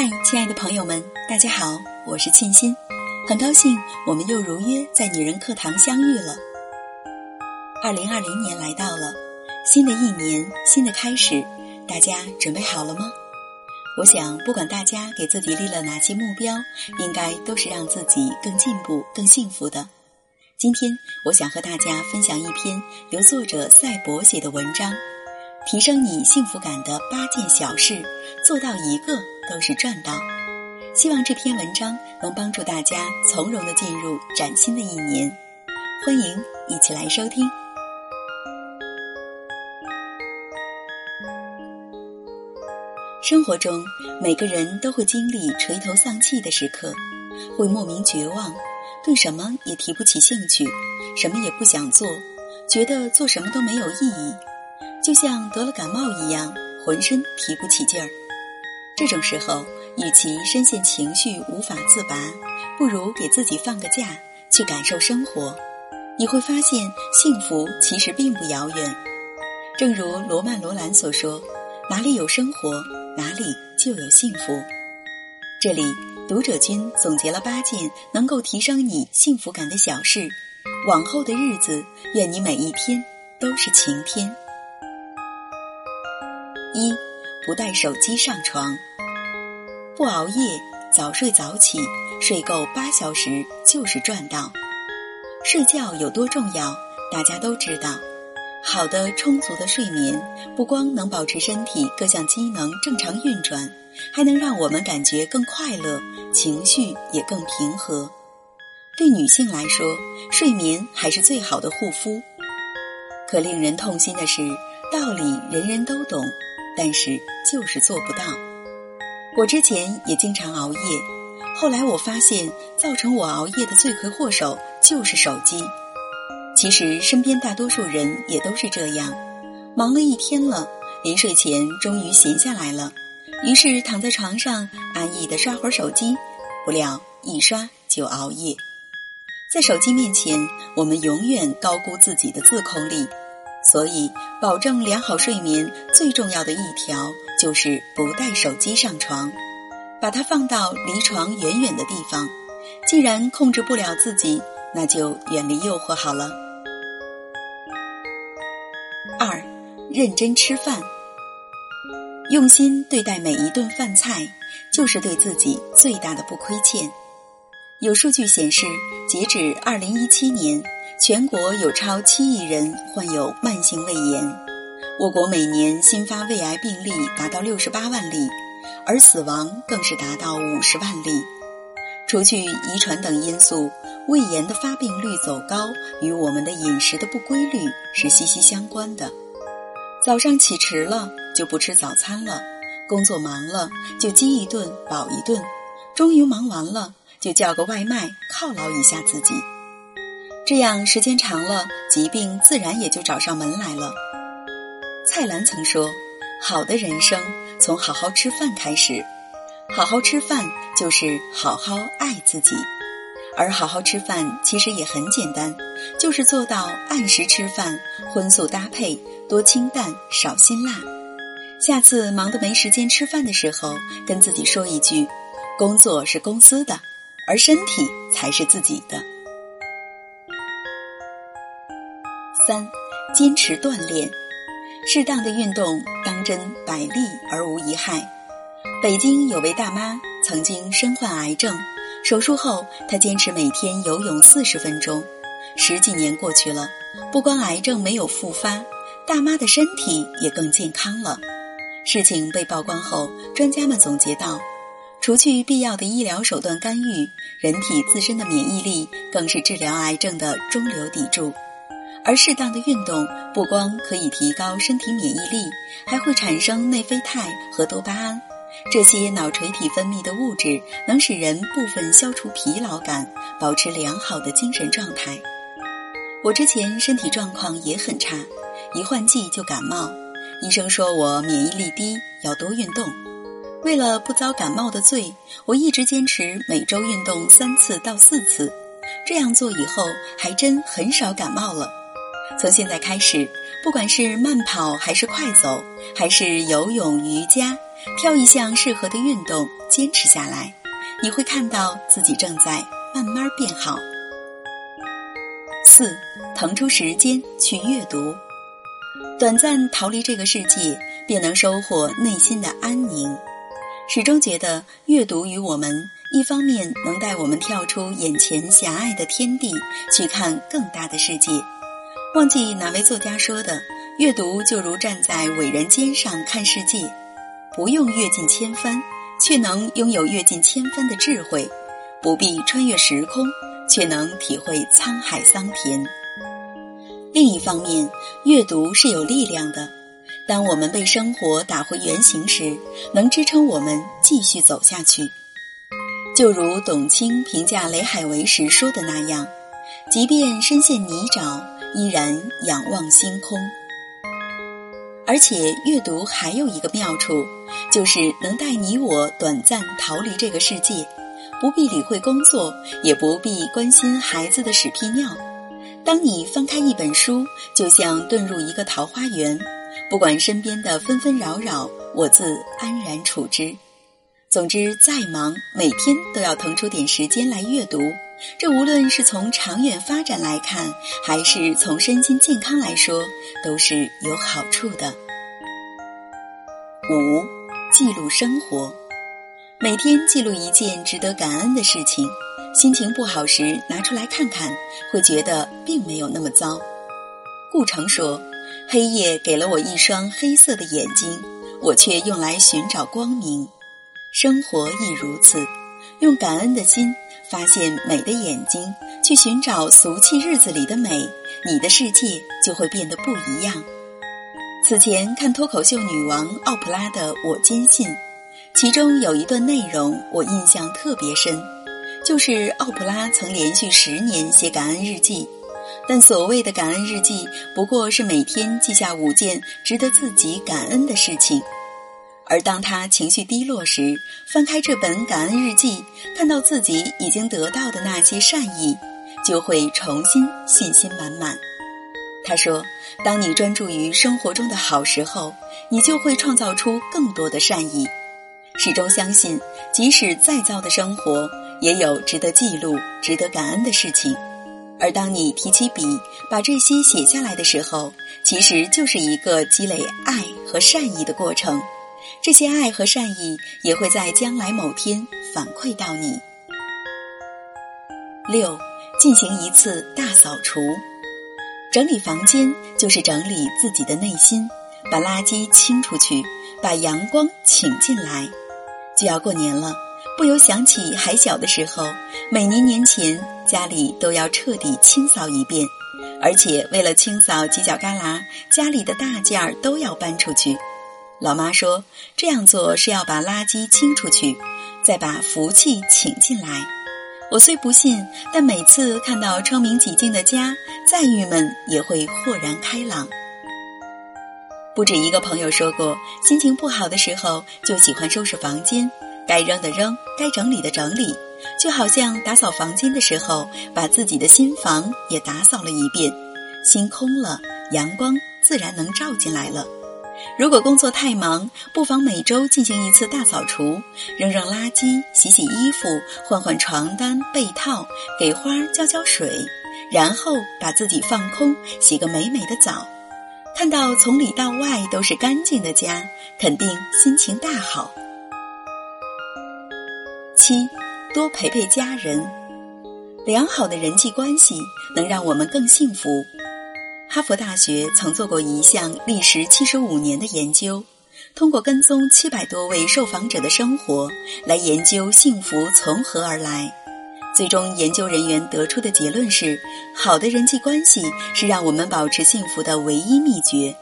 嗨，亲爱的朋友们，大家好，我是沁心，很高兴我们又如约在女人课堂相遇了。二零二零年来到了，新的一年，新的开始，大家准备好了吗？我想，不管大家给自己立了哪些目标，应该都是让自己更进步、更幸福的。今天，我想和大家分享一篇由作者赛博写的文章，提升你幸福感的八件小事，做到一个。都是赚到。希望这篇文章能帮助大家从容的进入崭新的一年。欢迎一起来收听。生活中，每个人都会经历垂头丧气的时刻，会莫名绝望，对什么也提不起兴趣，什么也不想做，觉得做什么都没有意义，就像得了感冒一样，浑身提不起劲儿。这种时候，与其深陷情绪无法自拔，不如给自己放个假，去感受生活。你会发现，幸福其实并不遥远。正如罗曼·罗兰所说：“哪里有生活，哪里就有幸福。”这里，读者君总结了八件能够提升你幸福感的小事。往后的日子，愿你每一天都是晴天。一，不带手机上床。不熬夜，早睡早起，睡够八小时就是赚到。睡觉有多重要，大家都知道。好的、充足的睡眠，不光能保持身体各项机能正常运转，还能让我们感觉更快乐，情绪也更平和。对女性来说，睡眠还是最好的护肤。可令人痛心的是，道理人人都懂，但是就是做不到。我之前也经常熬夜，后来我发现，造成我熬夜的罪魁祸首就是手机。其实身边大多数人也都是这样，忙了一天了，临睡前终于闲下来了，于是躺在床上安逸的刷会儿手机，不料一刷就熬夜。在手机面前，我们永远高估自己的自控力，所以保证良好睡眠最重要的一条。就是不带手机上床，把它放到离床远远的地方。既然控制不了自己，那就远离诱惑好了。二，认真吃饭，用心对待每一顿饭菜，就是对自己最大的不亏欠。有数据显示，截止二零一七年，全国有超七亿人患有慢性胃炎。我国每年新发胃癌病例达到六十八万例，而死亡更是达到五十万例。除去遗传等因素，胃炎的发病率走高与我们的饮食的不规律是息息相关的。早上起迟了就不吃早餐了，工作忙了就饥一顿饱一顿，终于忙完了就叫个外卖犒劳一下自己。这样时间长了，疾病自然也就找上门来了。蔡澜曾说：“好的人生从好好吃饭开始，好好吃饭就是好好爱自己。而好好吃饭其实也很简单，就是做到按时吃饭，荤素搭配，多清淡少辛辣。下次忙得没时间吃饭的时候，跟自己说一句：工作是公司的，而身体才是自己的。”三，坚持锻炼。适当的运动，当真百利而无一害。北京有位大妈曾经身患癌症，手术后她坚持每天游泳四十分钟。十几年过去了，不光癌症没有复发，大妈的身体也更健康了。事情被曝光后，专家们总结到：除去必要的医疗手段干预，人体自身的免疫力更是治疗癌症的中流砥柱。而适当的运动不光可以提高身体免疫力，还会产生内啡肽和多巴胺，这些脑垂体分泌的物质能使人部分消除疲劳感，保持良好的精神状态。我之前身体状况也很差，一换季就感冒，医生说我免疫力低，要多运动。为了不遭感冒的罪，我一直坚持每周运动三次到四次，这样做以后还真很少感冒了。从现在开始，不管是慢跑还是快走，还是游泳、瑜伽，挑一项适合的运动，坚持下来，你会看到自己正在慢慢变好。四，腾出时间去阅读，短暂逃离这个世界，便能收获内心的安宁。始终觉得阅读与我们，一方面能带我们跳出眼前狭隘的天地，去看更大的世界。忘记哪位作家说的，阅读就如站在伟人肩上看世界，不用阅尽千帆，却能拥有阅尽千帆的智慧；不必穿越时空，却能体会沧海桑田。另一方面，阅读是有力量的。当我们被生活打回原形时，能支撑我们继续走下去。就如董卿评价雷海为时说的那样：“即便深陷泥沼，依然仰望星空。”而且，阅读还有一个妙处，就是能带你我短暂逃离这个世界，不必理会工作，也不必关心孩子的屎屁尿。当你翻开一本书，就像遁入一个桃花源。不管身边的纷纷扰扰，我自安然处之。总之，再忙，每天都要腾出点时间来阅读。这无论是从长远发展来看，还是从身心健康来说，都是有好处的。五，记录生活，每天记录一件值得感恩的事情。心情不好时拿出来看看，会觉得并没有那么糟。顾城说。黑夜给了我一双黑色的眼睛，我却用来寻找光明。生活亦如此，用感恩的心发现美的眼睛，去寻找俗气日子里的美，你的世界就会变得不一样。此前看脱口秀女王奥普拉的《我坚信》，其中有一段内容我印象特别深，就是奥普拉曾连续十年写感恩日记。但所谓的感恩日记，不过是每天记下五件值得自己感恩的事情。而当他情绪低落时，翻开这本感恩日记，看到自己已经得到的那些善意，就会重新信心满满。他说：“当你专注于生活中的好时候，你就会创造出更多的善意。始终相信，即使再糟的生活，也有值得记录、值得感恩的事情。”而当你提起笔，把这些写下来的时候，其实就是一个积累爱和善意的过程。这些爱和善意也会在将来某天反馈到你。六，进行一次大扫除，整理房间就是整理自己的内心，把垃圾清出去，把阳光请进来。就要过年了。不由想起还小的时候，每年年前家里都要彻底清扫一遍，而且为了清扫犄角旮旯，家里的大件儿都要搬出去。老妈说这样做是要把垃圾清出去，再把福气请进来。我虽不信，但每次看到窗明几净的家，再郁闷也会豁然开朗。不止一个朋友说过，心情不好的时候就喜欢收拾房间。该扔的扔，该整理的整理，就好像打扫房间的时候，把自己的心房也打扫了一遍，心空了，阳光自然能照进来了。如果工作太忙，不妨每周进行一次大扫除，扔扔垃圾，洗洗衣服，换换床单被套，给花浇浇水，然后把自己放空，洗个美美的澡，看到从里到外都是干净的家，肯定心情大好。七，多陪陪家人，良好的人际关系能让我们更幸福。哈佛大学曾做过一项历时七十五年的研究，通过跟踪七百多位受访者的生活来研究幸福从何而来。最终，研究人员得出的结论是：好的人际关系是让我们保持幸福的唯一秘诀。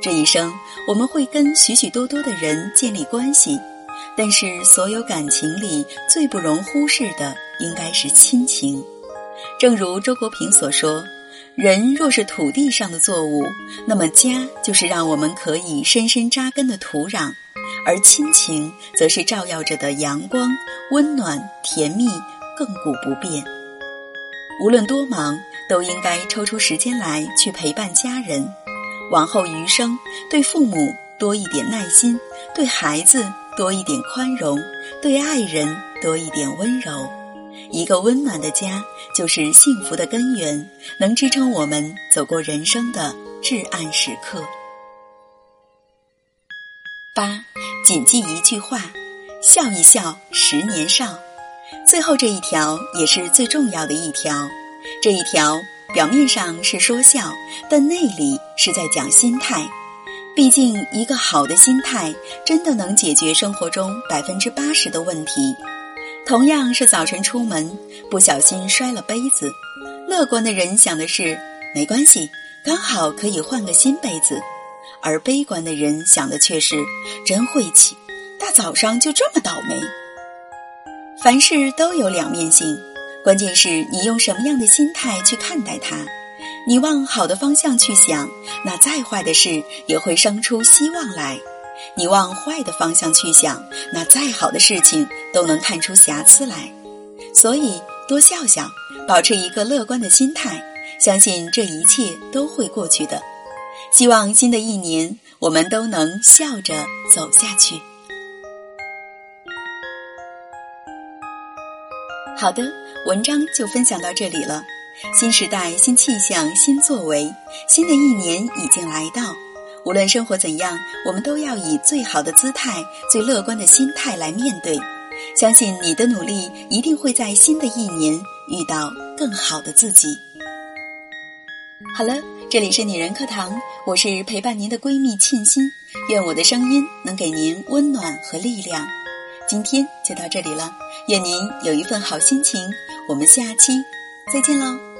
这一生，我们会跟许许多多的人建立关系。但是，所有感情里最不容忽视的，应该是亲情。正如周国平所说：“人若是土地上的作物，那么家就是让我们可以深深扎根的土壤；而亲情，则是照耀着的阳光，温暖、甜蜜、亘古不变。无论多忙，都应该抽出时间来去陪伴家人。往后余生，对父母。”多一点耐心，对孩子多一点宽容，对爱人多一点温柔。一个温暖的家，就是幸福的根源，能支撑我们走过人生的至暗时刻。八，谨记一句话：笑一笑，十年少。最后这一条也是最重要的一条。这一条表面上是说笑，但内里是在讲心态。毕竟，一个好的心态真的能解决生活中百分之八十的问题。同样是早晨出门，不小心摔了杯子，乐观的人想的是没关系，刚好可以换个新杯子；而悲观的人想的却是真晦气，大早上就这么倒霉。凡事都有两面性，关键是你用什么样的心态去看待它。你往好的方向去想，那再坏的事也会生出希望来。你往坏的方向去想，那再好的事情都能看出瑕疵来。所以多笑笑，保持一个乐观的心态，相信这一切都会过去的。希望新的一年我们都能笑着走下去。好的，文章就分享到这里了。新时代、新气象、新作为，新的一年已经来到。无论生活怎样，我们都要以最好的姿态、最乐观的心态来面对。相信你的努力一定会在新的一年遇到更好的自己。好了，这里是女人课堂，我是陪伴您的闺蜜沁心。愿我的声音能给您温暖和力量。今天就到这里了，愿您有一份好心情。我们下期再见喽。